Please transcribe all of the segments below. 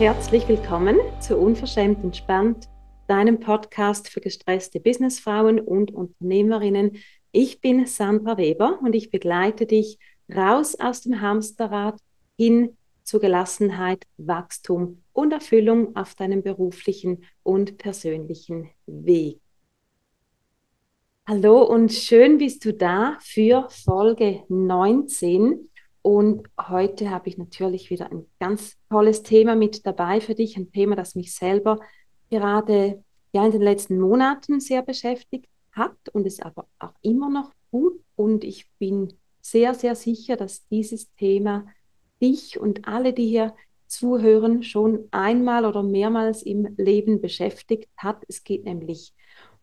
Herzlich willkommen zu Unverschämt Entspannt, deinem Podcast für gestresste Businessfrauen und Unternehmerinnen. Ich bin Sandra Weber und ich begleite dich raus aus dem Hamsterrad hin zu Gelassenheit, Wachstum und Erfüllung auf deinem beruflichen und persönlichen Weg. Hallo und schön bist du da für Folge 19. Und heute habe ich natürlich wieder ein ganz tolles Thema mit dabei für dich, ein Thema, das mich selber gerade ja in den letzten Monaten sehr beschäftigt hat und es aber auch immer noch gut. Und ich bin sehr, sehr sicher, dass dieses Thema dich und alle, die hier zuhören, schon einmal oder mehrmals im Leben beschäftigt hat. Es geht nämlich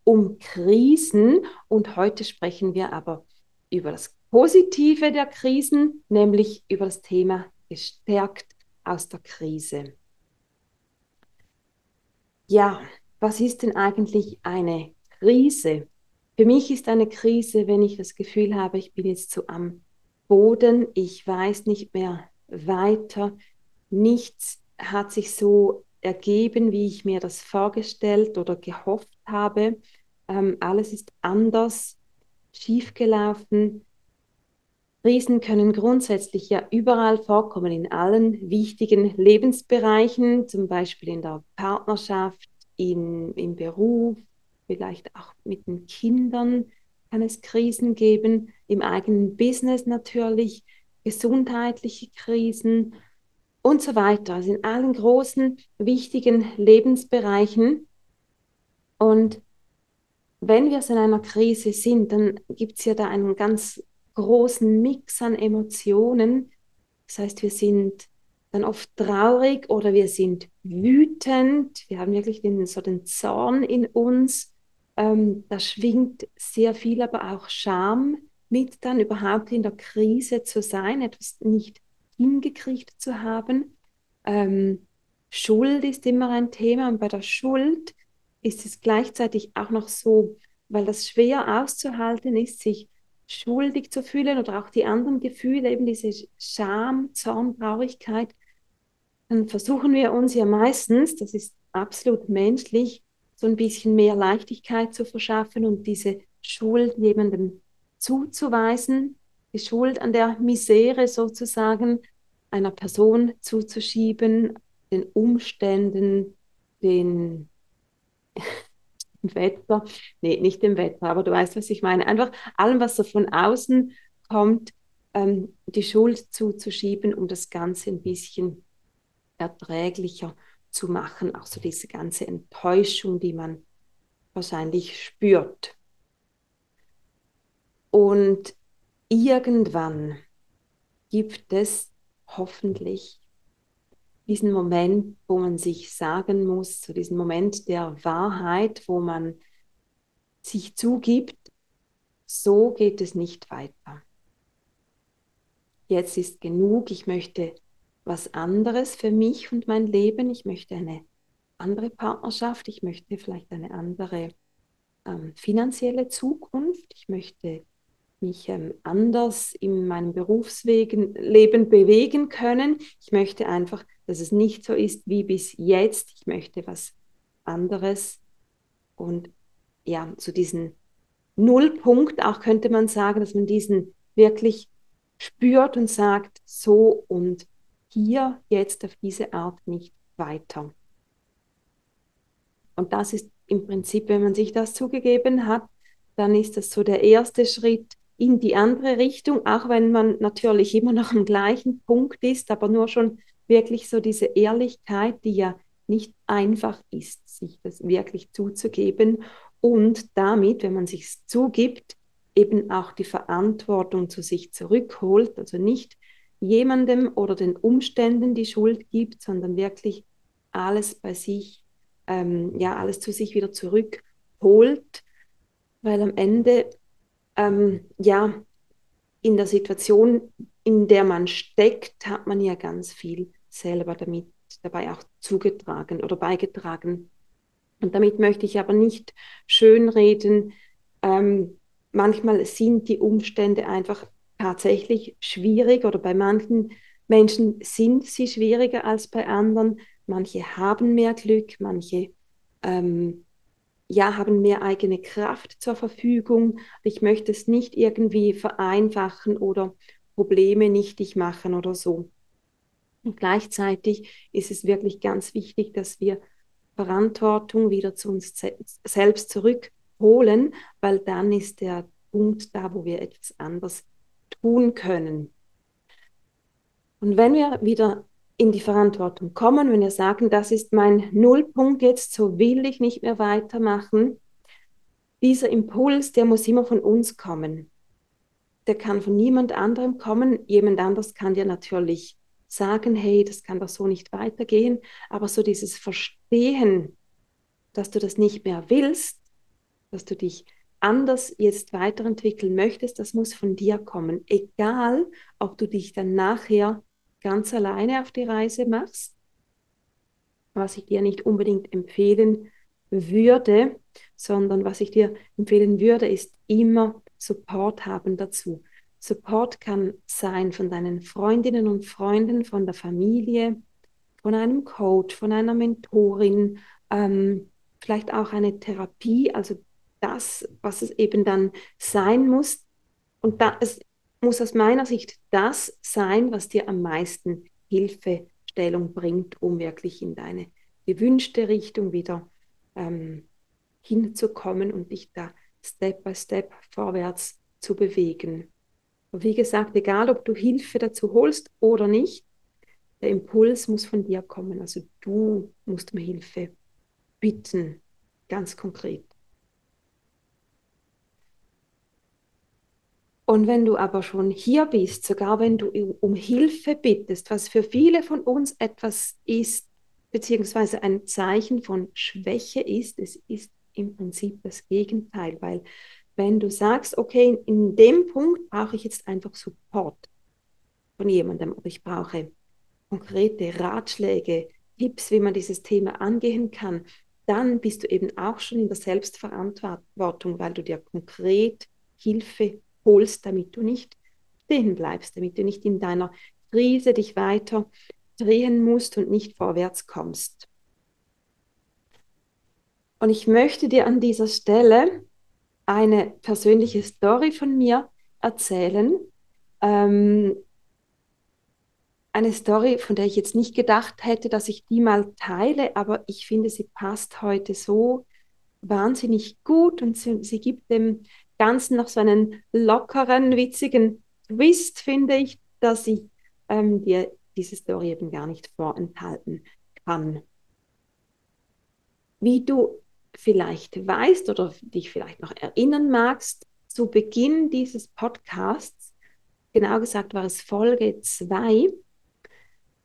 um Krisen und heute sprechen wir aber über das Positive der Krisen, nämlich über das Thema gestärkt aus der Krise. Ja, was ist denn eigentlich eine Krise? Für mich ist eine Krise, wenn ich das Gefühl habe, ich bin jetzt so am Boden, ich weiß nicht mehr weiter, nichts hat sich so ergeben, wie ich mir das vorgestellt oder gehofft habe. Ähm, alles ist anders, schiefgelaufen. Krisen können grundsätzlich ja überall vorkommen, in allen wichtigen Lebensbereichen, zum Beispiel in der Partnerschaft, in, im Beruf, vielleicht auch mit den Kindern kann es Krisen geben, im eigenen Business natürlich, gesundheitliche Krisen und so weiter. Also in allen großen, wichtigen Lebensbereichen. Und wenn wir so in einer Krise sind, dann gibt es ja da einen ganz großen Mix an Emotionen. Das heißt, wir sind dann oft traurig oder wir sind wütend. Wir haben wirklich den, so den Zorn in uns. Ähm, da schwingt sehr viel, aber auch Scham mit, dann überhaupt in der Krise zu sein, etwas nicht hingekriegt zu haben. Ähm, Schuld ist immer ein Thema und bei der Schuld ist es gleichzeitig auch noch so, weil das schwer auszuhalten ist, sich schuldig zu fühlen oder auch die anderen Gefühle, eben diese Scham, Zorn, Traurigkeit, dann versuchen wir uns ja meistens, das ist absolut menschlich, so ein bisschen mehr Leichtigkeit zu verschaffen und diese Schuld jemandem zuzuweisen, die Schuld an der Misere sozusagen einer Person zuzuschieben, den Umständen, den Wetter, nee, nicht dem Wetter, aber du weißt, was ich meine. Einfach allem, was so von außen kommt, ähm, die Schuld zuzuschieben, um das Ganze ein bisschen erträglicher zu machen. Auch so diese ganze Enttäuschung, die man wahrscheinlich spürt. Und irgendwann gibt es hoffentlich diesen Moment, wo man sich sagen muss, so diesen Moment der Wahrheit, wo man sich zugibt, so geht es nicht weiter. Jetzt ist genug, ich möchte was anderes für mich und mein Leben, ich möchte eine andere Partnerschaft, ich möchte vielleicht eine andere ähm, finanzielle Zukunft, ich möchte mich ähm, anders in meinem Berufsleben bewegen können. Ich möchte einfach, dass es nicht so ist wie bis jetzt. Ich möchte was anderes. Und ja, zu diesem Nullpunkt auch könnte man sagen, dass man diesen wirklich spürt und sagt, so und hier jetzt auf diese Art nicht weiter. Und das ist im Prinzip, wenn man sich das zugegeben hat, dann ist das so der erste Schritt, in die andere Richtung, auch wenn man natürlich immer noch am gleichen Punkt ist, aber nur schon wirklich so diese Ehrlichkeit, die ja nicht einfach ist, sich das wirklich zuzugeben und damit, wenn man sich zugibt, eben auch die Verantwortung zu sich zurückholt, also nicht jemandem oder den Umständen die Schuld gibt, sondern wirklich alles bei sich, ähm, ja, alles zu sich wieder zurückholt, weil am Ende ähm, ja, in der Situation, in der man steckt, hat man ja ganz viel selber damit dabei auch zugetragen oder beigetragen. Und damit möchte ich aber nicht schönreden. Ähm, manchmal sind die Umstände einfach tatsächlich schwierig oder bei manchen Menschen sind sie schwieriger als bei anderen. manche haben mehr Glück, manche ähm, ja, haben mehr eigene Kraft zur Verfügung. Ich möchte es nicht irgendwie vereinfachen oder Probleme nichtig machen oder so. Und gleichzeitig ist es wirklich ganz wichtig, dass wir Verantwortung wieder zu uns selbst zurückholen, weil dann ist der Punkt da, wo wir etwas anders tun können. Und wenn wir wieder in die Verantwortung kommen, wenn wir sagen, das ist mein Nullpunkt jetzt, so will ich nicht mehr weitermachen, dieser Impuls, der muss immer von uns kommen. Der kann von niemand anderem kommen. Jemand anders kann dir natürlich sagen, hey, das kann doch so nicht weitergehen. Aber so dieses Verstehen, dass du das nicht mehr willst, dass du dich anders jetzt weiterentwickeln möchtest, das muss von dir kommen. Egal, ob du dich dann nachher ganz alleine auf die Reise machst, was ich dir nicht unbedingt empfehlen würde, sondern was ich dir empfehlen würde, ist immer Support haben dazu. Support kann sein von deinen Freundinnen und Freunden, von der Familie, von einem Coach, von einer Mentorin, ähm, vielleicht auch eine Therapie, also das, was es eben dann sein muss. Und da, es muss aus meiner Sicht das sein, was dir am meisten Hilfestellung bringt, um wirklich in deine gewünschte Richtung wieder ähm, hinzukommen und dich da Step by Step vorwärts zu bewegen. Und wie gesagt, egal ob du Hilfe dazu holst oder nicht, der Impuls muss von dir kommen. Also du musst um Hilfe bitten, ganz konkret. Und wenn du aber schon hier bist, sogar wenn du um Hilfe bittest, was für viele von uns etwas ist, beziehungsweise ein Zeichen von Schwäche ist, es ist im Prinzip das Gegenteil, weil wenn du sagst, okay, in dem Punkt brauche ich jetzt einfach Support von jemandem oder ich brauche konkrete Ratschläge, Tipps, wie man dieses Thema angehen kann, dann bist du eben auch schon in der Selbstverantwortung, weil du dir konkret Hilfe holst, damit du nicht stehen bleibst, damit du nicht in deiner Krise dich weiter drehen musst und nicht vorwärts kommst. Und ich möchte dir an dieser Stelle eine persönliche Story von mir erzählen. Ähm, eine Story, von der ich jetzt nicht gedacht hätte, dass ich die mal teile, aber ich finde, sie passt heute so wahnsinnig gut und sie, sie gibt dem Ganzen noch so einen lockeren, witzigen Twist, finde ich, dass ich ähm, dir diese Story eben gar nicht vorenthalten kann. Wie du vielleicht weißt oder dich vielleicht noch erinnern magst, zu Beginn dieses Podcasts, genau gesagt war es Folge 2,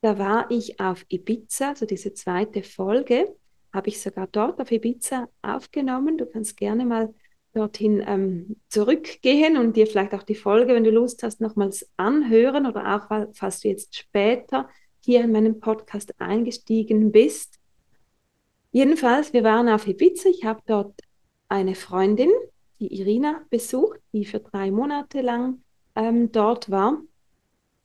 da war ich auf Ibiza, also diese zweite Folge, habe ich sogar dort auf Ibiza aufgenommen. Du kannst gerne mal dorthin ähm, zurückgehen und dir vielleicht auch die Folge, wenn du Lust hast, nochmals anhören oder auch, falls du jetzt später hier in meinem Podcast eingestiegen bist. Jedenfalls, wir waren auf Ibiza. Ich habe dort eine Freundin, die Irina, besucht, die für drei Monate lang ähm, dort war.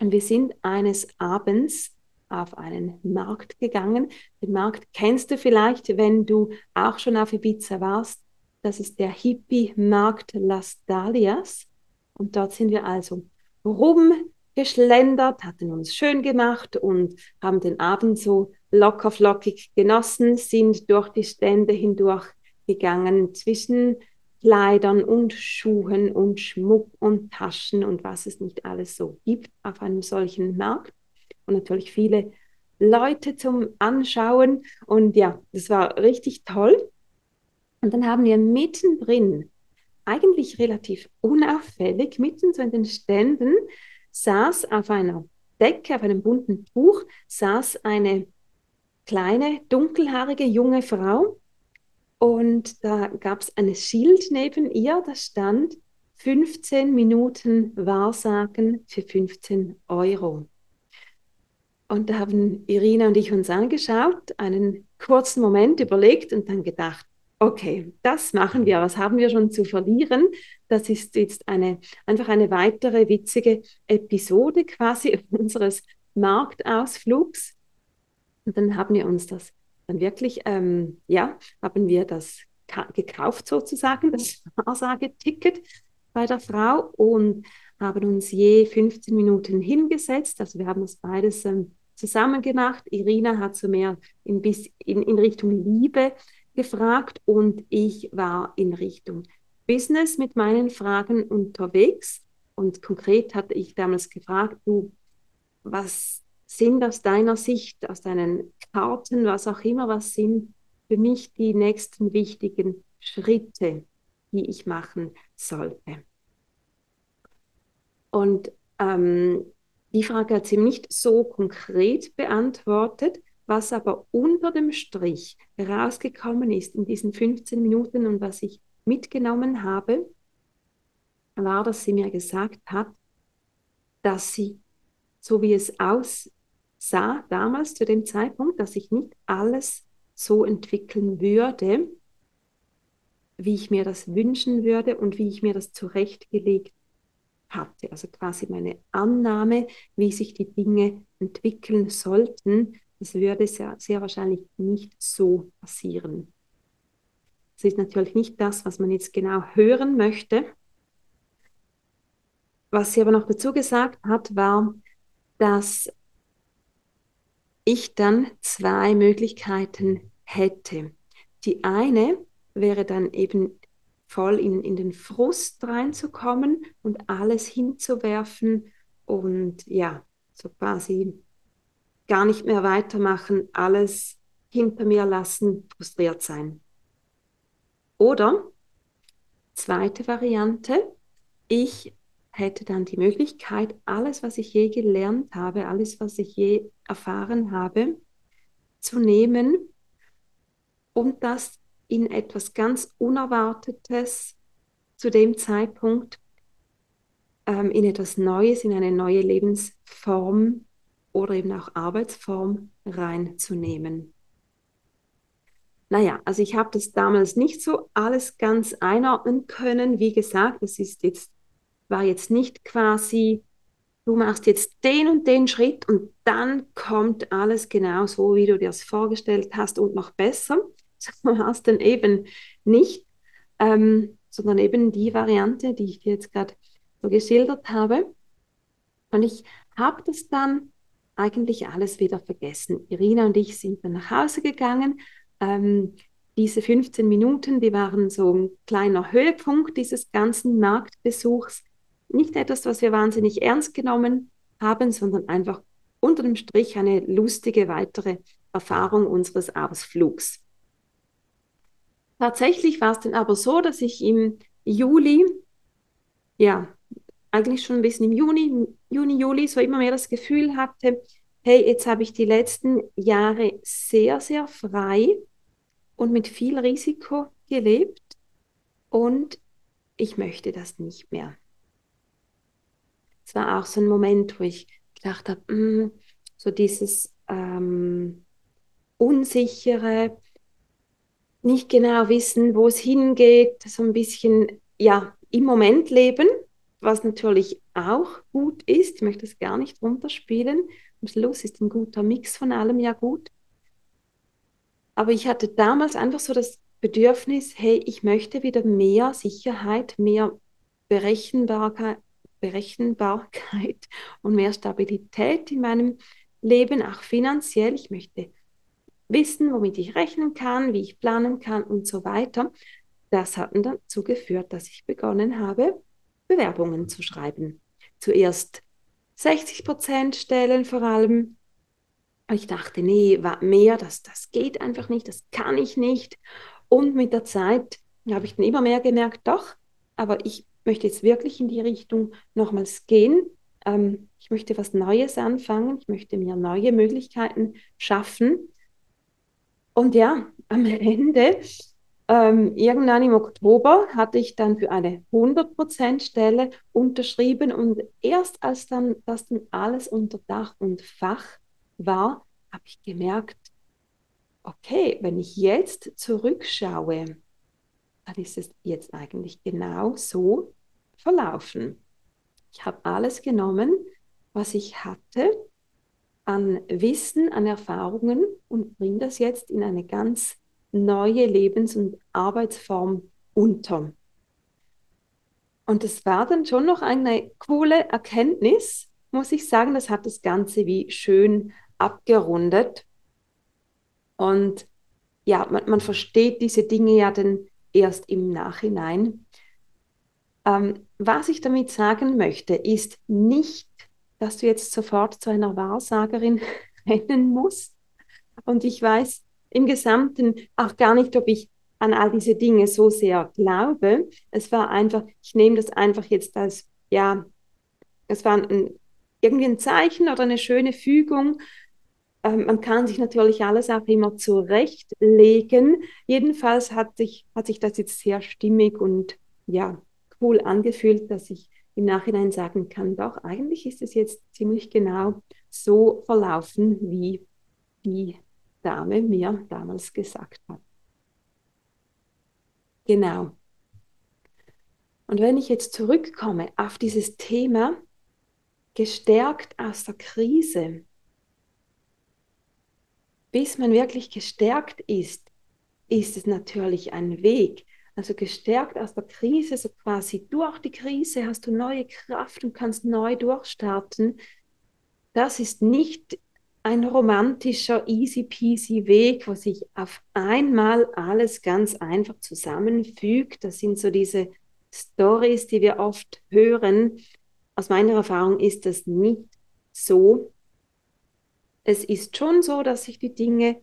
Und wir sind eines Abends auf einen Markt gegangen. Den Markt kennst du vielleicht, wenn du auch schon auf Ibiza warst. Das ist der Hippie-Markt Las Dalias. Und dort sind wir also rumgeschlendert, hatten uns schön gemacht und haben den Abend so locker flockig genossen, sind durch die Stände hindurch gegangen zwischen Kleidern und Schuhen und Schmuck und Taschen und was es nicht alles so gibt auf einem solchen Markt. Und natürlich viele Leute zum Anschauen. Und ja, das war richtig toll. Und dann haben wir mittendrin, eigentlich relativ unauffällig, mitten so in den Ständen, saß auf einer Decke, auf einem bunten Tuch, saß eine kleine, dunkelhaarige junge Frau. Und da gab es ein Schild neben ihr, da stand 15 Minuten Wahrsagen für 15 Euro. Und da haben Irina und ich uns angeschaut, einen kurzen Moment überlegt und dann gedacht, okay, das machen wir. Was haben wir schon zu verlieren? Das ist jetzt eine, einfach eine weitere witzige Episode quasi unseres Marktausflugs. Und dann haben wir uns das dann wirklich, ähm, ja, haben wir das gekauft sozusagen, das Wahrsageticket bei der Frau und haben uns je 15 Minuten hingesetzt. Also wir haben das beides ähm, zusammen gemacht. Irina hat so mehr in, bis in, in Richtung Liebe gefragt und ich war in Richtung Business mit meinen Fragen unterwegs. Und konkret hatte ich damals gefragt, du, was sind aus deiner Sicht, aus deinen Karten, was auch immer, was sind für mich die nächsten wichtigen Schritte, die ich machen sollte? Und ähm, die Frage hat sie nicht so konkret beantwortet, was aber unter dem Strich herausgekommen ist in diesen 15 Minuten und was ich mitgenommen habe, war, dass sie mir gesagt hat, dass sie, so wie es aussah damals zu dem Zeitpunkt, dass ich nicht alles so entwickeln würde, wie ich mir das wünschen würde und wie ich mir das zurechtgelegt hatte. Also quasi meine Annahme, wie sich die Dinge entwickeln sollten, das würde sehr, sehr wahrscheinlich nicht so passieren. Das ist natürlich nicht das, was man jetzt genau hören möchte. Was sie aber noch dazu gesagt hat, war, dass ich dann zwei Möglichkeiten hätte. Die eine wäre dann eben voll in, in den Frust reinzukommen und alles hinzuwerfen und ja, so quasi gar nicht mehr weitermachen, alles hinter mir lassen, frustriert sein. Oder zweite Variante, ich hätte dann die Möglichkeit, alles, was ich je gelernt habe, alles, was ich je erfahren habe, zu nehmen und das in etwas ganz Unerwartetes zu dem Zeitpunkt, ähm, in etwas Neues, in eine neue Lebensform oder eben auch Arbeitsform reinzunehmen. Naja, also ich habe das damals nicht so alles ganz einordnen können. Wie gesagt, es ist jetzt, war jetzt nicht quasi, du machst jetzt den und den Schritt und dann kommt alles genau so, wie du dir das vorgestellt hast und noch besser. So war es dann eben nicht, ähm, sondern eben die Variante, die ich dir jetzt gerade so geschildert habe. Und ich habe das dann eigentlich alles wieder vergessen. Irina und ich sind dann nach Hause gegangen ähm, diese 15 Minuten, die waren so ein kleiner Höhepunkt dieses ganzen Marktbesuchs. Nicht etwas, was wir wahnsinnig ernst genommen haben, sondern einfach unter dem Strich eine lustige weitere Erfahrung unseres Ausflugs. Tatsächlich war es dann aber so, dass ich im Juli, ja, eigentlich schon ein bisschen im Juni, Juni, Juli, so immer mehr das Gefühl hatte, hey, jetzt habe ich die letzten Jahre sehr, sehr frei und mit viel Risiko gelebt und ich möchte das nicht mehr. Es war auch so ein Moment, wo ich gedacht habe, mh, mm, so dieses ähm, unsichere, nicht genau wissen, wo es hingeht, so ein bisschen ja im Moment leben, was natürlich auch gut ist. Ich möchte es gar nicht runterspielen. Am Schluss ist ein guter Mix von allem ja gut. Aber ich hatte damals einfach so das Bedürfnis, hey, ich möchte wieder mehr Sicherheit, mehr Berechenbarkeit, Berechenbarkeit und mehr Stabilität in meinem Leben, auch finanziell. Ich möchte wissen, womit ich rechnen kann, wie ich planen kann und so weiter. Das hat dann dazu geführt, dass ich begonnen habe, Bewerbungen zu schreiben. Zuerst 60 Prozent Stellen vor allem, ich dachte, nee, mehr, das, das geht einfach nicht, das kann ich nicht. Und mit der Zeit habe ich dann immer mehr gemerkt, doch, aber ich möchte jetzt wirklich in die Richtung nochmals gehen. Ähm, ich möchte was Neues anfangen, ich möchte mir neue Möglichkeiten schaffen. Und ja, am Ende, ähm, irgendwann im Oktober, hatte ich dann für eine 100% Stelle unterschrieben und erst als dann das dann alles unter Dach und Fach war, habe ich gemerkt, okay, wenn ich jetzt zurückschaue, dann ist es jetzt eigentlich genau so verlaufen. Ich habe alles genommen, was ich hatte, an Wissen, an Erfahrungen und bringe das jetzt in eine ganz neue Lebens- und Arbeitsform unter. Und es war dann schon noch eine coole Erkenntnis, muss ich sagen. Das hat das Ganze wie schön abgerundet. Und ja, man, man versteht diese Dinge ja dann erst im Nachhinein. Ähm, was ich damit sagen möchte, ist nicht, dass du jetzt sofort zu einer Wahrsagerin rennen musst. Und ich weiß im Gesamten auch gar nicht, ob ich an all diese Dinge so sehr glaube. Es war einfach, ich nehme das einfach jetzt als, ja, es war ein, irgendwie ein Zeichen oder eine schöne Fügung. Ähm, man kann sich natürlich alles auch immer zurechtlegen. Jedenfalls hat sich, hat sich das jetzt sehr stimmig und ja, cool angefühlt, dass ich im Nachhinein sagen kann, doch, eigentlich ist es jetzt ziemlich genau so verlaufen, wie die Dame mir damals gesagt hat. Genau. Und wenn ich jetzt zurückkomme auf dieses Thema, gestärkt aus der Krise, bis man wirklich gestärkt ist, ist es natürlich ein Weg. Also gestärkt aus der Krise, so quasi durch die Krise hast du neue Kraft und kannst neu durchstarten. Das ist nicht ein romantischer, easy peasy Weg, wo sich auf einmal alles ganz einfach zusammenfügt. Das sind so diese Stories, die wir oft hören. Aus meiner Erfahrung ist das nicht so. Es ist schon so, dass sich die Dinge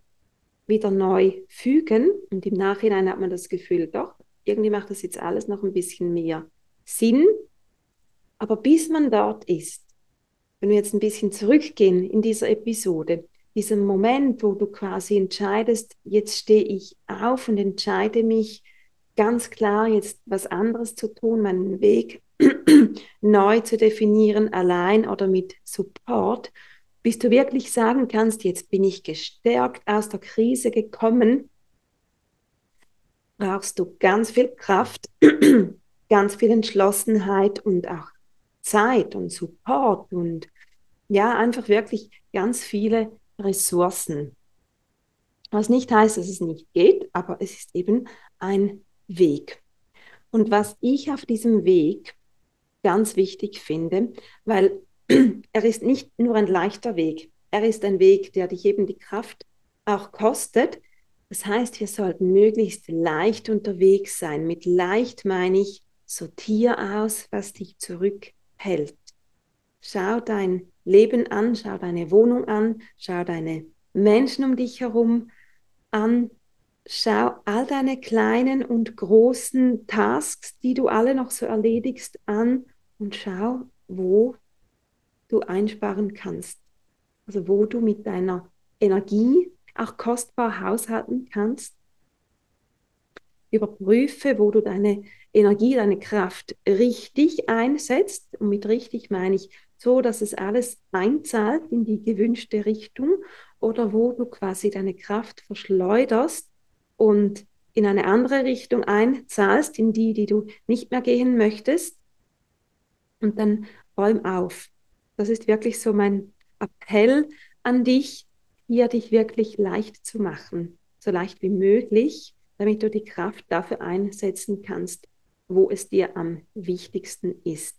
wieder neu fügen und im Nachhinein hat man das Gefühl, doch, irgendwie macht das jetzt alles noch ein bisschen mehr Sinn. Aber bis man dort ist, wenn wir jetzt ein bisschen zurückgehen in dieser Episode, dieser Moment, wo du quasi entscheidest, jetzt stehe ich auf und entscheide mich ganz klar, jetzt was anderes zu tun, meinen Weg neu zu definieren, allein oder mit Support, bis du wirklich sagen kannst, jetzt bin ich gestärkt aus der Krise gekommen, brauchst du ganz viel Kraft, ganz viel Entschlossenheit und auch Zeit und Support und ja, einfach wirklich ganz viele Ressourcen. Was nicht heißt, dass es nicht geht, aber es ist eben ein Weg. Und was ich auf diesem Weg ganz wichtig finde, weil er ist nicht nur ein leichter Weg, er ist ein Weg, der dich eben die Kraft auch kostet. Das heißt, wir sollten möglichst leicht unterwegs sein. Mit leicht meine ich, sortier aus, was dich zurückhält. Schau dein Leben an, schau deine Wohnung an, schau deine Menschen um dich herum an, schau all deine kleinen und großen Tasks, die du alle noch so erledigst, an und schau, wo du einsparen kannst. Also wo du mit deiner Energie auch kostbar haushalten kannst. Überprüfe, wo du deine Energie, deine Kraft richtig einsetzt. Und mit richtig meine ich so, dass es alles einzahlt in die gewünschte Richtung oder wo du quasi deine Kraft verschleuderst und in eine andere Richtung einzahlst, in die, die du nicht mehr gehen möchtest. Und dann räum auf. Das ist wirklich so mein Appell an dich, hier dich wirklich leicht zu machen, so leicht wie möglich, damit du die Kraft dafür einsetzen kannst, wo es dir am wichtigsten ist.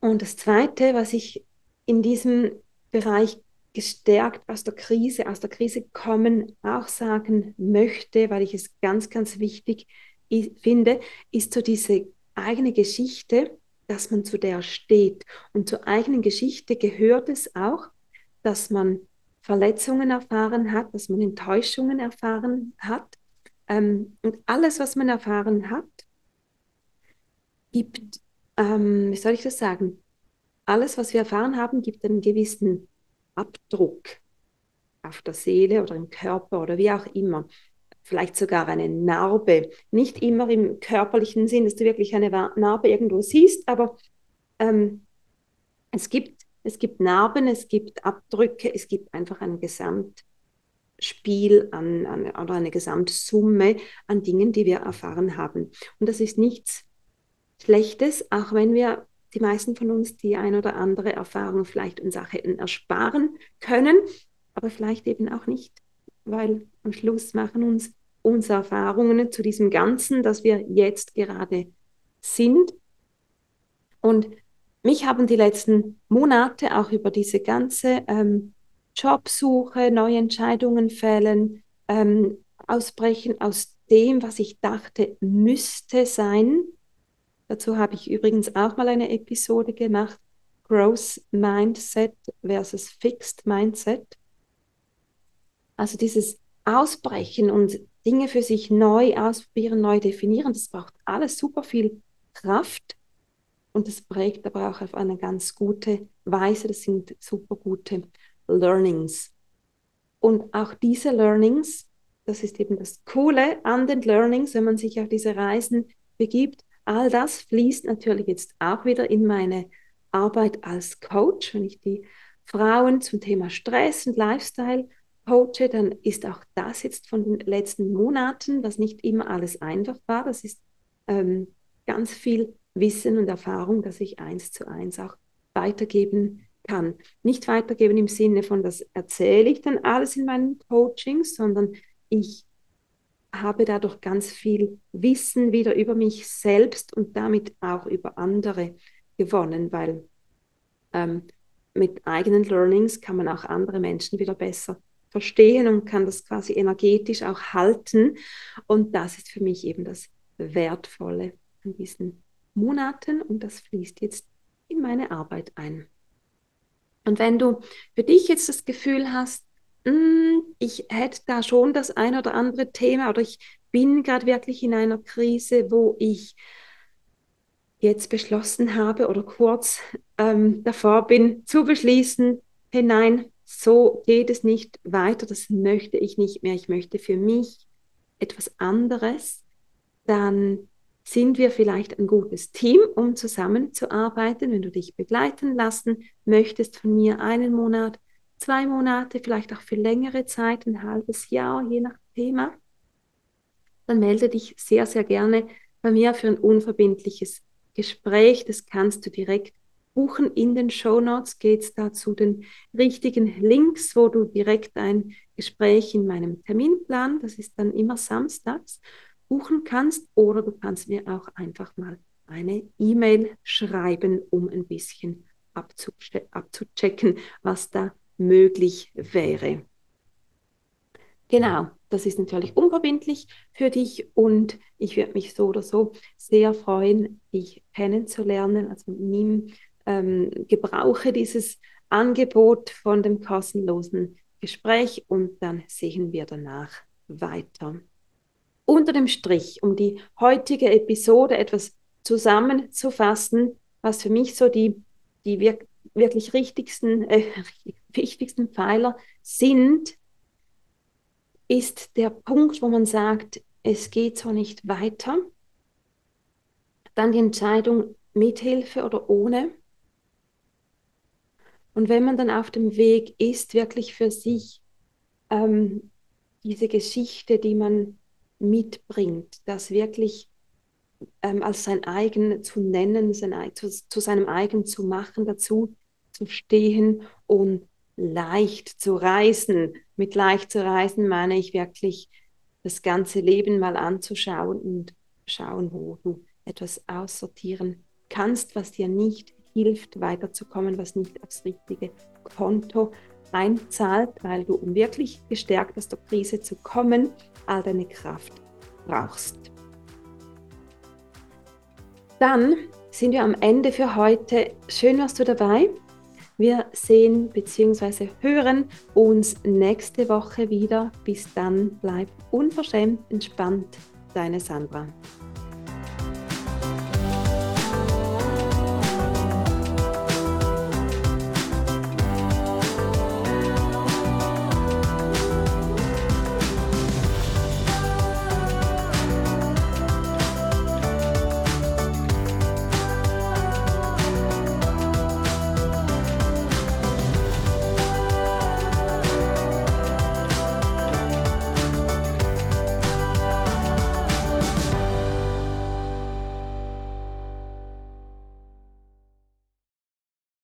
Und das Zweite, was ich in diesem Bereich gestärkt aus der Krise, aus der Krise kommen, auch sagen möchte, weil ich es ganz, ganz wichtig finde, ist so diese eigene Geschichte, dass man zu der steht. Und zur eigenen Geschichte gehört es auch, dass man Verletzungen erfahren hat, dass man Enttäuschungen erfahren hat. Ähm, und alles, was man erfahren hat, gibt ähm, wie soll ich das sagen? Alles, was wir erfahren haben, gibt einen gewissen Abdruck auf der Seele oder im Körper oder wie auch immer. Vielleicht sogar eine Narbe. Nicht immer im körperlichen Sinn, dass du wirklich eine Narbe irgendwo siehst, aber ähm, es, gibt, es gibt Narben, es gibt Abdrücke, es gibt einfach ein Gesamtspiel an, an, oder eine Gesamtsumme an Dingen, die wir erfahren haben. Und das ist nichts Schlechtes, auch wenn wir die meisten von uns die ein oder andere Erfahrung vielleicht uns auch hätten ersparen können, aber vielleicht eben auch nicht, weil am Schluss machen uns unsere Erfahrungen zu diesem Ganzen, das wir jetzt gerade sind. Und mich haben die letzten Monate auch über diese ganze ähm, Jobsuche, neue Entscheidungen fällen, ähm, ausbrechen aus dem, was ich dachte, müsste sein. Dazu habe ich übrigens auch mal eine Episode gemacht, Growth Mindset versus Fixed Mindset. Also dieses Ausbrechen und Dinge für sich neu ausprobieren, neu definieren, das braucht alles super viel Kraft und das prägt aber auch auf eine ganz gute Weise. Das sind super gute Learnings. Und auch diese Learnings das ist eben das Coole an den Learnings, wenn man sich auf diese Reisen begibt. All das fließt natürlich jetzt auch wieder in meine Arbeit als Coach. Wenn ich die Frauen zum Thema Stress und Lifestyle coache, dann ist auch das jetzt von den letzten Monaten, was nicht immer alles einfach war. Das ist ähm, ganz viel Wissen und Erfahrung, das ich eins zu eins auch weitergeben kann. Nicht weitergeben im Sinne von, das erzähle ich dann alles in meinen Coachings, sondern ich habe dadurch ganz viel Wissen wieder über mich selbst und damit auch über andere gewonnen, weil ähm, mit eigenen Learnings kann man auch andere Menschen wieder besser verstehen und kann das quasi energetisch auch halten. Und das ist für mich eben das Wertvolle an diesen Monaten und das fließt jetzt in meine Arbeit ein. Und wenn du für dich jetzt das Gefühl hast, hm, ich hätte da schon das ein oder andere Thema oder ich bin gerade wirklich in einer Krise, wo ich jetzt beschlossen habe oder kurz ähm, davor bin zu beschließen, hey nein, so geht es nicht weiter, das möchte ich nicht mehr, ich möchte für mich etwas anderes, dann sind wir vielleicht ein gutes Team, um zusammenzuarbeiten. Wenn du dich begleiten lassen möchtest von mir einen Monat, zwei Monate, vielleicht auch für längere Zeit, ein halbes Jahr, je nach Thema, dann melde dich sehr, sehr gerne bei mir für ein unverbindliches Gespräch. Das kannst du direkt buchen. In den Show Notes geht es da zu den richtigen Links, wo du direkt ein Gespräch in meinem Terminplan, das ist dann immer samstags, buchen kannst. Oder du kannst mir auch einfach mal eine E-Mail schreiben, um ein bisschen abzuchecken, was da möglich wäre. Genau, das ist natürlich unverbindlich für dich und ich würde mich so oder so sehr freuen, dich kennenzulernen. Also nimm, ähm, gebrauche dieses Angebot von dem kostenlosen Gespräch und dann sehen wir danach weiter. Unter dem Strich, um die heutige Episode etwas zusammenzufassen, was für mich so die, die wir wirklich richtigsten, äh, wichtigsten Pfeiler sind, ist der Punkt, wo man sagt, es geht so nicht weiter. Dann die Entscheidung mit Hilfe oder ohne. Und wenn man dann auf dem Weg ist, wirklich für sich ähm, diese Geschichte, die man mitbringt, das wirklich ähm, als sein eigen zu nennen, sein, zu, zu seinem eigen zu machen, dazu zu stehen und leicht zu reisen. Mit leicht zu reisen meine ich wirklich das ganze Leben mal anzuschauen und schauen, wo du etwas aussortieren kannst, was dir nicht hilft, weiterzukommen, was nicht aufs richtige Konto einzahlt, weil du, um wirklich gestärkt aus der Krise zu kommen, all deine Kraft brauchst. Dann sind wir am Ende für heute. Schön warst du dabei. Wir sehen bzw. hören uns nächste Woche wieder. Bis dann, bleib unverschämt entspannt. Deine Sandra.